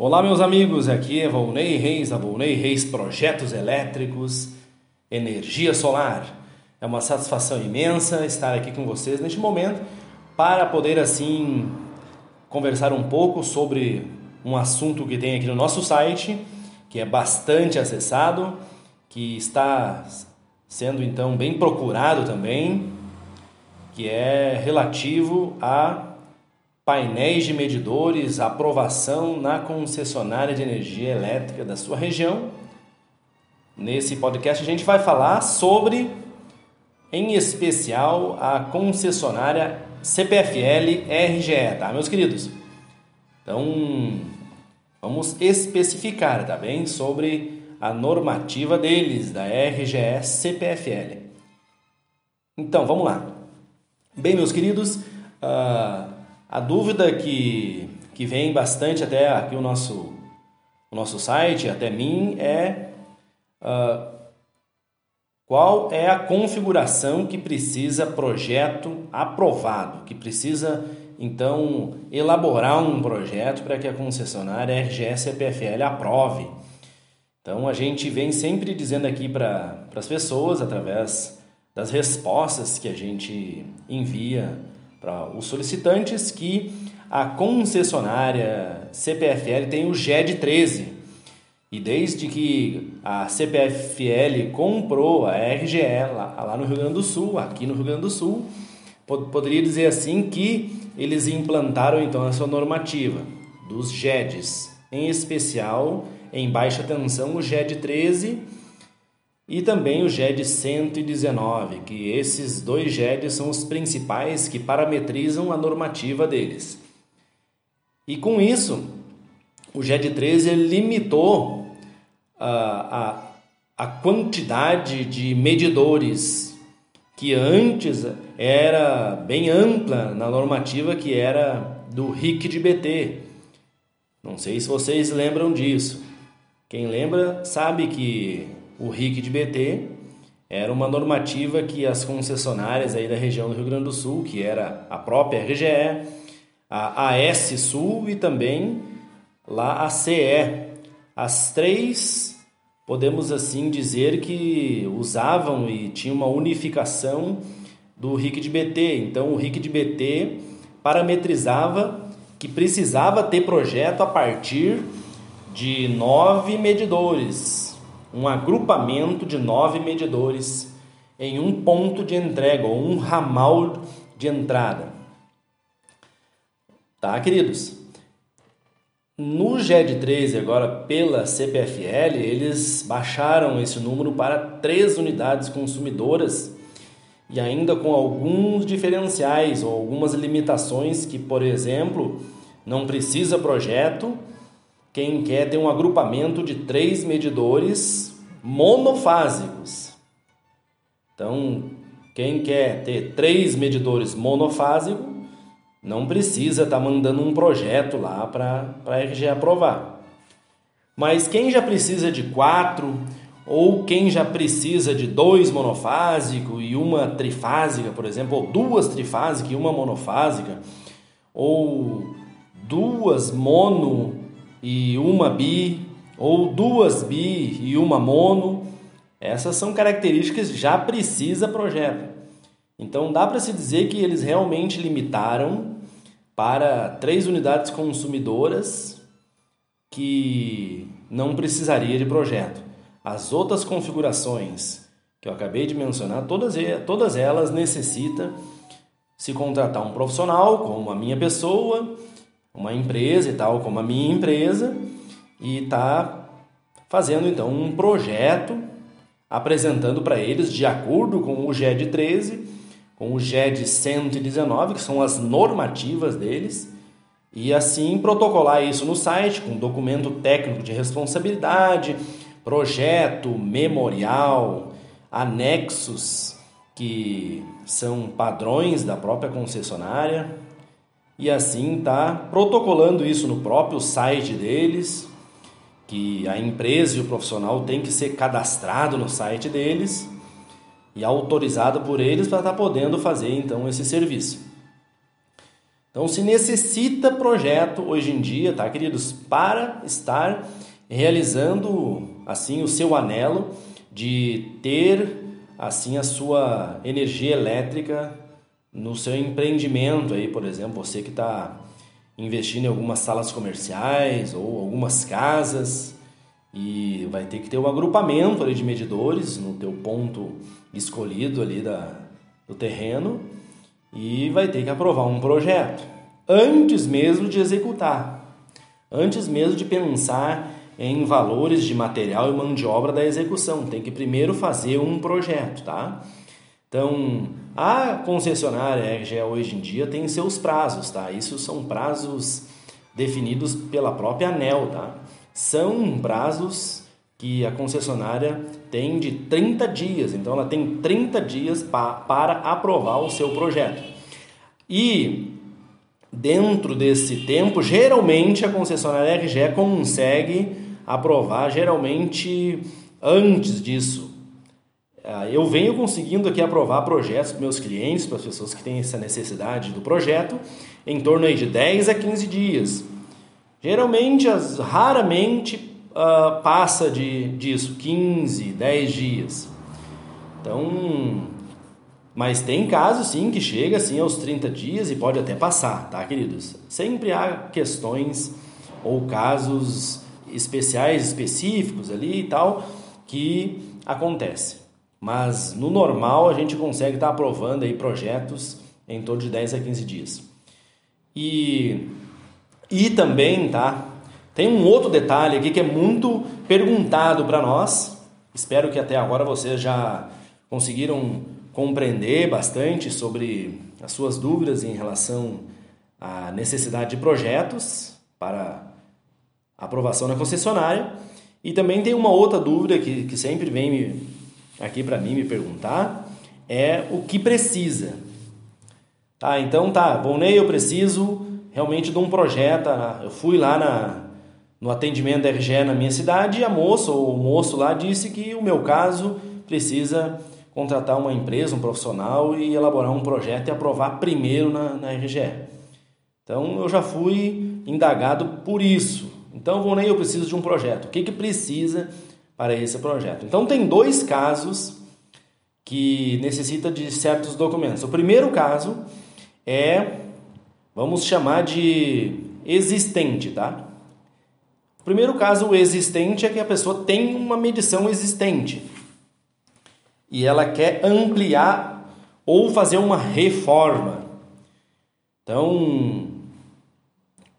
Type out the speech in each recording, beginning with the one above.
Olá, meus amigos, aqui é Volney Reis, da Volney Reis Projetos Elétricos, Energia Solar. É uma satisfação imensa estar aqui com vocês neste momento para poder assim conversar um pouco sobre um assunto que tem aqui no nosso site, que é bastante acessado, que está sendo então bem procurado também, que é relativo a painéis de medidores, aprovação na concessionária de energia elétrica da sua região. Nesse podcast a gente vai falar sobre, em especial, a concessionária CPFL RGE, tá, meus queridos? Então, vamos especificar, tá bem, sobre a normativa deles, da RGE CPFL. Então, vamos lá. Bem, meus queridos, uh, a dúvida que, que vem bastante até aqui o nosso, o nosso site, até mim, é uh, qual é a configuração que precisa projeto aprovado, que precisa então elaborar um projeto para que a concessionária RGS CPFL aprove. Então a gente vem sempre dizendo aqui para as pessoas através das respostas que a gente envia para os solicitantes que a concessionária CPFL tem o GED 13. E desde que a CPFL comprou a RGE lá, lá no Rio Grande do Sul, aqui no Rio Grande do Sul, poderia dizer assim que eles implantaram então essa normativa dos GEDs, em especial em baixa tensão o GED 13 e também o GED 119, que esses dois GEDs são os principais que parametrizam a normativa deles. E com isso, o GED 13 limitou a, a, a quantidade de medidores que antes era bem ampla na normativa que era do RIC de BT. Não sei se vocês lembram disso. Quem lembra sabe que o RIC de BT era uma normativa que as concessionárias aí da região do Rio Grande do Sul, que era a própria RGE, a AS Sul e também lá a CE. As três, podemos assim dizer que usavam e tinham uma unificação do RIC de BT. Então o RIC de BT parametrizava que precisava ter projeto a partir de nove medidores um agrupamento de nove medidores em um ponto de entrega ou um ramal de entrada. Tá, queridos? No GED 13, agora pela CPFL, eles baixaram esse número para três unidades consumidoras e ainda com alguns diferenciais ou algumas limitações que, por exemplo, não precisa projeto quem quer ter um agrupamento de três medidores monofásicos. Então, quem quer ter três medidores monofásicos não precisa estar tá mandando um projeto lá para a RG aprovar. Mas quem já precisa de quatro, ou quem já precisa de dois monofásicos e uma trifásica, por exemplo, ou duas trifásicas e uma monofásica, ou duas mono e uma bi, ou duas bi e uma mono, essas são características já precisa projeto. Então dá para se dizer que eles realmente limitaram para três unidades consumidoras que não precisaria de projeto. As outras configurações que eu acabei de mencionar, todas, todas elas necessitam se contratar um profissional, como a minha pessoa, uma empresa e tal, como a minha empresa, e está fazendo então um projeto apresentando para eles de acordo com o GED 13, com o GED 119, que são as normativas deles, e assim protocolar isso no site com documento técnico de responsabilidade, projeto, memorial, anexos que são padrões da própria concessionária, e assim tá protocolando isso no próprio site deles, que a empresa e o profissional tem que ser cadastrado no site deles e autorizado por eles para estar tá podendo fazer então esse serviço. Então se necessita projeto hoje em dia, tá, queridos, para estar realizando assim o seu anelo de ter assim a sua energia elétrica no seu empreendimento aí, por exemplo, você que está investindo em algumas salas comerciais ou algumas casas e vai ter que ter um agrupamento ali de medidores no teu ponto escolhido ali da, do terreno e vai ter que aprovar um projeto antes mesmo de executar, antes mesmo de pensar em valores de material e mão de obra da execução. Tem que primeiro fazer um projeto, tá? Então, a concessionária RGE hoje em dia tem seus prazos, tá? Isso são prazos definidos pela própria ANEL, tá? São prazos que a concessionária tem de 30 dias, então ela tem 30 dias pa para aprovar o seu projeto. E dentro desse tempo, geralmente a concessionária RGE consegue aprovar geralmente antes disso. Ah, eu venho conseguindo aqui aprovar projetos para meus clientes, para as pessoas que têm essa necessidade do projeto, em torno aí de 10 a 15 dias. Geralmente, as, raramente uh, passa de, disso, 15, 10 dias. Então, mas tem casos sim que chega assim aos 30 dias e pode até passar, tá, queridos? Sempre há questões ou casos especiais, específicos ali e tal, que acontece. Mas no normal a gente consegue estar tá aprovando aí projetos em torno de 10 a 15 dias. E, e também, tá? Tem um outro detalhe aqui que é muito perguntado para nós. Espero que até agora vocês já conseguiram compreender bastante sobre as suas dúvidas em relação à necessidade de projetos para aprovação na concessionária. E também tem uma outra dúvida que, que sempre vem me, aqui para mim me perguntar, é o que precisa. Tá, então tá, Volney, eu preciso realmente de um projeto. Tá? Eu fui lá na, no atendimento da RGE na minha cidade e a moça ou o moço lá disse que o meu caso precisa contratar uma empresa, um profissional e elaborar um projeto e aprovar primeiro na, na RGE. Então eu já fui indagado por isso. Então, vou nem eu preciso de um projeto. O que, que precisa para esse projeto? Então, tem dois casos que necessita de certos documentos. O primeiro caso é, vamos chamar de existente, tá? O primeiro caso, existente, é que a pessoa tem uma medição existente e ela quer ampliar ou fazer uma reforma. Então,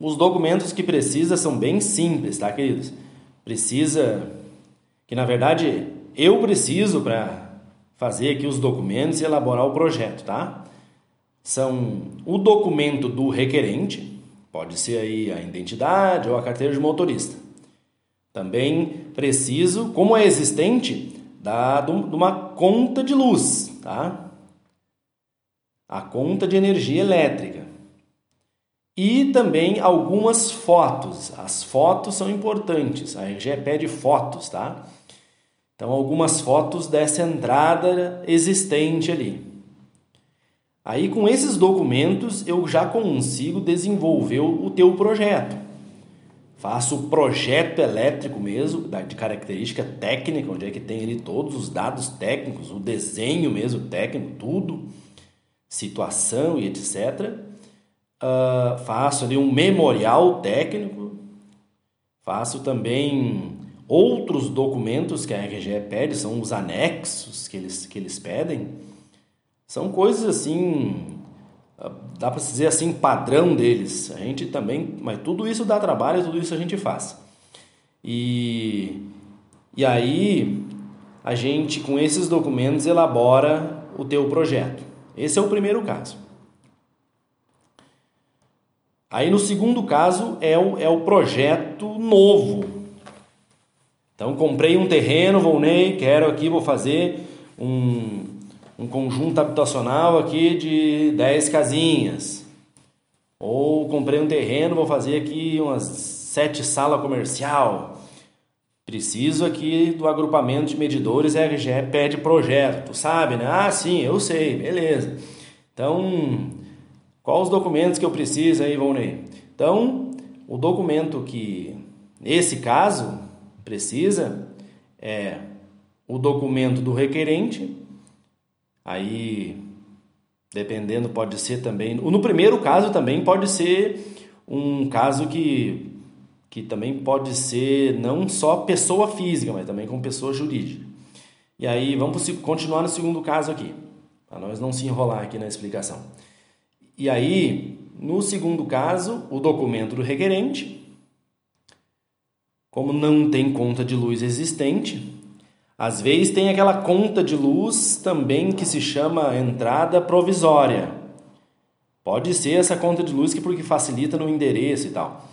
os documentos que precisa são bem simples, tá, queridos? Precisa que na verdade eu preciso para fazer aqui os documentos e elaborar o projeto, tá? São o documento do requerente, pode ser aí a identidade ou a carteira de motorista. Também preciso, como é existente, da, de uma conta de luz, tá? A conta de energia elétrica e também algumas fotos. As fotos são importantes, a RGE pede fotos, tá? Então, algumas fotos dessa entrada existente ali. Aí, com esses documentos, eu já consigo desenvolver o teu projeto. Faço o projeto elétrico mesmo, de característica técnica, onde é que tem ali todos os dados técnicos, o desenho mesmo técnico, tudo, situação e etc uh, faço ali um memorial técnico, faço também outros documentos que a RGE pede, são os anexos que eles, que eles pedem. São coisas assim, ah, dá para dizer assim, padrão deles. A gente também, mas tudo isso dá trabalho, tudo isso a gente faz. E, e aí a gente com esses documentos elabora o teu projeto. Esse é o primeiro caso. Aí no segundo caso é o, é o projeto novo. Então comprei um terreno, Volney, quero aqui, vou fazer um, um conjunto habitacional aqui de 10 casinhas. Ou comprei um terreno, vou fazer aqui umas sete salas comercial. Preciso aqui do agrupamento de medidores, RGE pede projeto, sabe, né? Ah, sim, eu sei, beleza. Então, Quais os documentos que eu preciso aí, Volney? Então, o documento que, nesse caso, precisa é o documento do requerente, aí, dependendo, pode ser também. No primeiro caso, também pode ser um caso que, que também pode ser não só pessoa física, mas também com pessoa jurídica. E aí, vamos continuar no segundo caso aqui, para nós não se enrolar aqui na explicação. E aí, no segundo caso, o documento do requerente, como não tem conta de luz existente, às vezes tem aquela conta de luz também que se chama entrada provisória. Pode ser essa conta de luz que porque facilita no endereço e tal.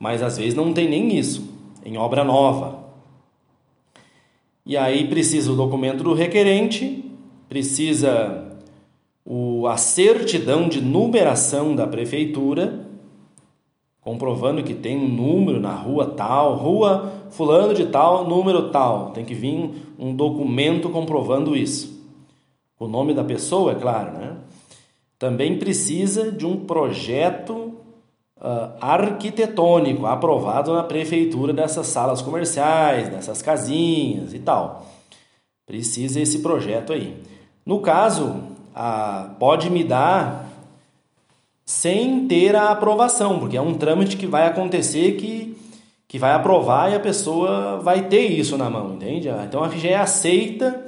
Mas às vezes não tem nem isso em obra nova. E aí precisa o documento do requerente, precisa o, a certidão de numeração da prefeitura, comprovando que tem um número na rua tal, rua fulano de tal, número tal. Tem que vir um documento comprovando isso. O nome da pessoa, é claro, né? Também precisa de um projeto uh, arquitetônico aprovado na prefeitura dessas salas comerciais, dessas casinhas e tal. Precisa esse projeto aí. No caso, ah, pode me dar sem ter a aprovação, porque é um trâmite que vai acontecer que, que vai aprovar e a pessoa vai ter isso na mão, entende? Ah, então a FGE aceita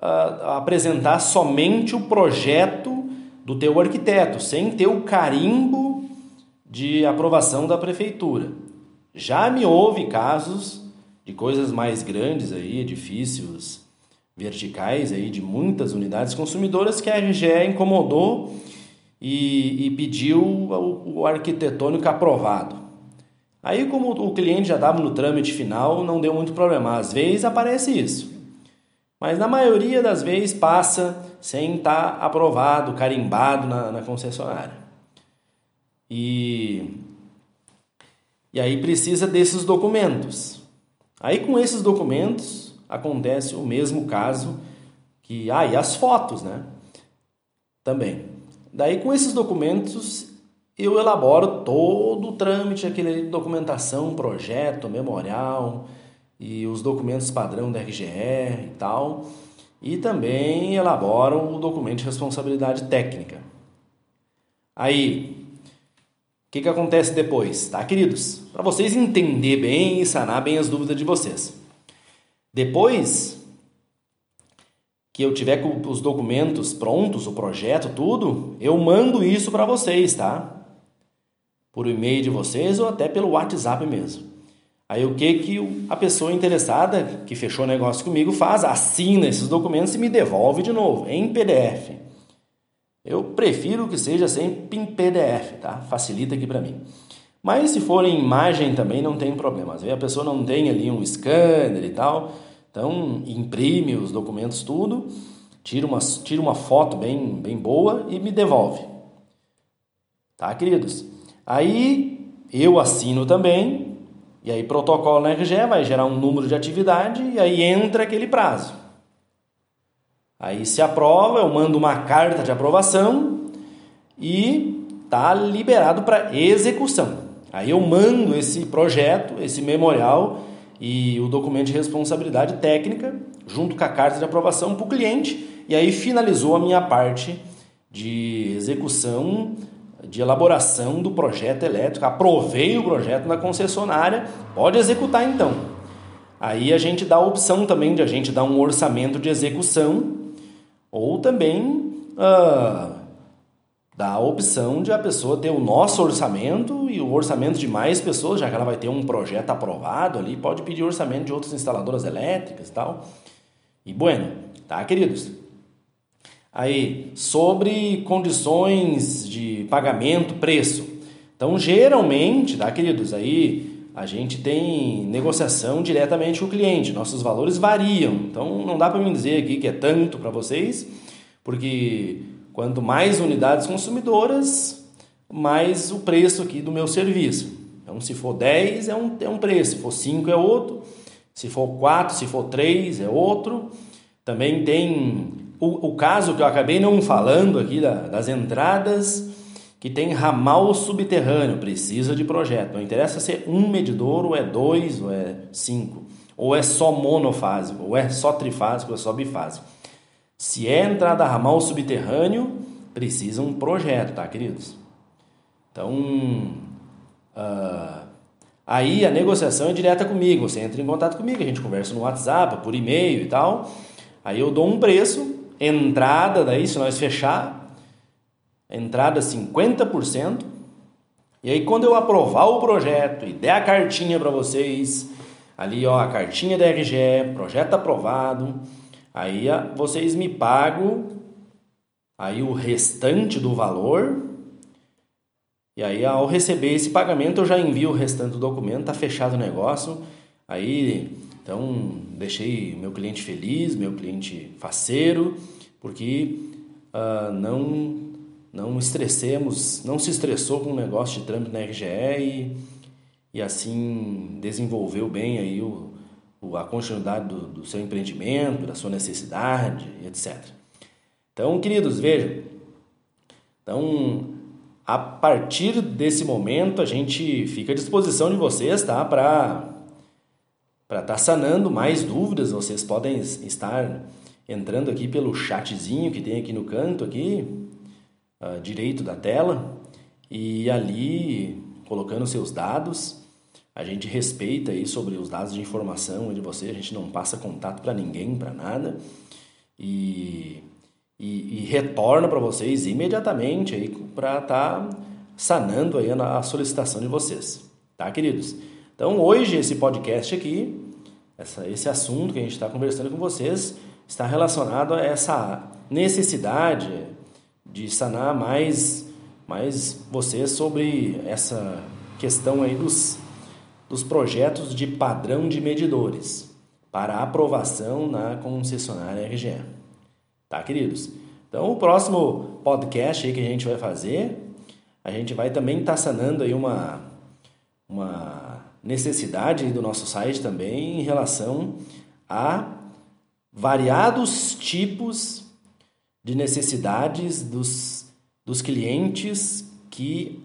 ah, apresentar somente o projeto do teu arquiteto, sem ter o carimbo de aprovação da prefeitura. Já me houve casos de coisas mais grandes aí, edifícios verticais aí de muitas unidades consumidoras que a RGE incomodou e, e pediu o, o, arquitetônico aprovado. Aí, como o cliente já estava no trâmite final, não deu muito problema. Às vezes aparece isso, mas na maioria das vezes passa sem estar tá aprovado, carimbado na, na concessionária. E, e aí precisa desses documentos. Aí, com esses documentos, acontece o mesmo caso que ah, e as fotos, né? Também. Daí com esses documentos eu elaboro todo o trâmite, aquele documentação, projeto, memorial e os documentos padrão da RGE e tal. E também elaboro o documento de responsabilidade técnica. Aí, o que, que acontece depois, tá, queridos? Para vocês entender bem e sanar bem as dúvidas de vocês. Depois que eu tiver com os documentos prontos, o projeto, tudo, eu mando isso para vocês, tá? Por e-mail de vocês ou até pelo WhatsApp mesmo. Aí o que que a pessoa interessada que fechou o negócio comigo faz? Assina esses documentos e me devolve de novo em PDF. Eu prefiro que seja sempre em PDF, tá? Facilita aqui para mim. Mas se for em imagem também não tem problema. Às vezes a pessoa não tem ali um scanner e tal, então imprime os documentos tudo, tira uma, tira uma foto bem, bem boa e me devolve. Tá, queridos? Aí eu assino também, e aí protocolo na RGE vai gerar um número de atividade e aí entra aquele prazo. Aí se aprova, eu mando uma carta de aprovação e tá liberado para execução. Aí eu mando esse projeto, esse memorial e o documento de responsabilidade técnica, junto com a carta de aprovação para o cliente, e aí finalizou a minha parte de execução, de elaboração do projeto elétrico. Aprovei o projeto na concessionária, pode executar então. Aí a gente dá a opção também de a gente dar um orçamento de execução, ou também. Uh, dá a opção de a pessoa ter o nosso orçamento e o orçamento de mais pessoas, já que ela vai ter um projeto aprovado ali, pode pedir orçamento de outras instaladoras elétricas e tal. E bueno, tá, queridos? Aí, sobre condições de pagamento, preço. Então, geralmente, tá, queridos? Aí a gente tem negociação diretamente com o cliente. Nossos valores variam. Então, não dá para me dizer aqui que é tanto para vocês, porque Quanto mais unidades consumidoras, mais o preço aqui do meu serviço. Então, se for 10 é um, é um preço, se for 5 é outro, se for 4, se for 3 é outro. Também tem o, o caso que eu acabei não falando aqui da, das entradas que tem ramal subterrâneo, precisa de projeto. Não interessa se é um medidor, ou é dois, ou é cinco, ou é só monofásico, ou é só trifásico, ou é só bifásico. Se é entrada ramal subterrâneo, precisa um projeto, tá, queridos? Então, uh, aí a negociação é direta comigo. Você entra em contato comigo, a gente conversa no WhatsApp, por e-mail e tal. Aí eu dou um preço, entrada, daí se nós fechar, entrada 50%. E aí quando eu aprovar o projeto e der a cartinha para vocês, ali ó, a cartinha da RGE, projeto aprovado, aí vocês me pagam aí o restante do valor. E aí ao receber esse pagamento eu já envio o restante do documento, tá fechado o negócio. Aí então, deixei meu cliente feliz, meu cliente faceiro, porque uh, não não estressemos, não se estressou com o negócio de trâmite na RGE e, e assim desenvolveu bem aí o a continuidade do, do seu empreendimento, da sua necessidade, etc. Então, queridos, vejam. Então, a partir desse momento, a gente fica à disposição de vocês, tá? Para para estar tá sanando mais dúvidas, vocês podem estar entrando aqui pelo chatzinho que tem aqui no canto aqui, uh, direito da tela, e ali colocando seus dados. A gente respeita aí sobre os dados de informação de você, a gente não passa contato para ninguém, para nada. E, e, e retorna para vocês imediatamente aí para estar tá sanando aí a, solicitação de vocês, tá, queridos? Então, hoje esse podcast aqui essa, esse assunto que a gente está conversando com vocês está relacionado a essa necessidade de sanar mais, mais vocês sobre essa questão aí dos, dos projetos de padrão de medidores para aprovação na concessionária RGE. Tá, queridos? Então, o próximo podcast aí que a gente vai fazer, a gente vai também estar tá sanando aí uma, uma necessidade do nosso site também em relação a variados tipos de necessidades dos, dos clientes que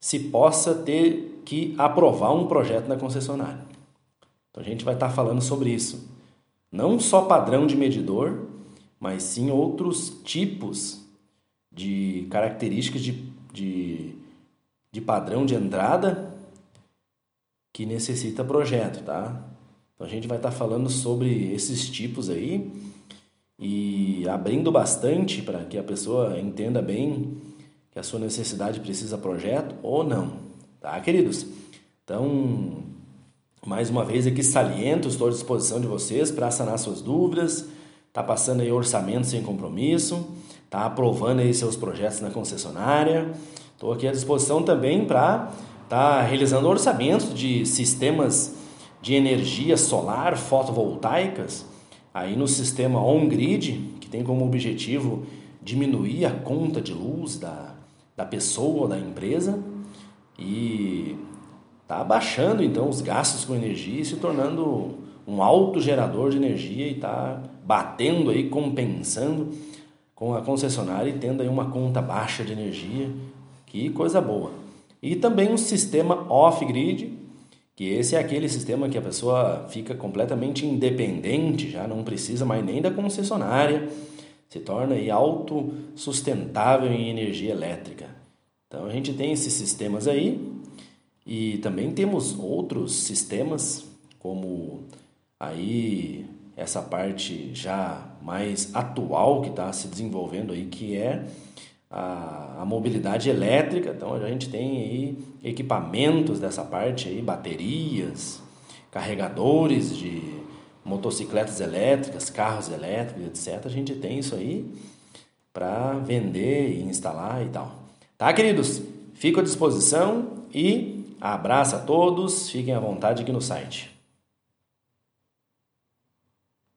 se possa ter que aprovar um projeto na concessionária. Então a gente vai estar falando sobre isso. Não só padrão de medidor, mas sim outros tipos de características de, de, de padrão de entrada que necessita projeto, tá? Então a gente vai estar falando sobre esses tipos aí e abrindo bastante para que a pessoa entenda bem que a sua necessidade precisa projeto ou não, tá, queridos? Então, mais uma vez aqui saliento, estou à disposição de vocês para sanar suas dúvidas, tá passando aí orçamento sem compromisso, tá aprovando aí seus projetos na concessionária. Estou aqui à disposição também para está realizando orçamentos de sistemas de energia solar fotovoltaicas aí no sistema on-grid, que tem como objetivo diminuir a conta de luz da, da pessoa ou da empresa e está abaixando então os gastos com energia e se tornando um alto gerador de energia e está batendo aí, compensando com a concessionária e tendo aí uma conta baixa de energia. Que coisa boa. E também um sistema off-grid, que esse é aquele sistema que a pessoa fica completamente independente, já não precisa mais nem da concessionária, se torna aí autossustentável em energia elétrica. Então a gente tem esses sistemas aí e também temos outros sistemas como aí essa parte já mais atual que está se desenvolvendo aí que é a, a, mobilidade elétrica. Então a gente tem aí equipamentos dessa parte aí, baterias, carregadores de motocicletas elétricas, carros elétricos, etc. A gente tem isso aí para vender e instalar e tal. Tá, queridos? Fico à disposição e abraço a todos. Fiquem à vontade aqui no site.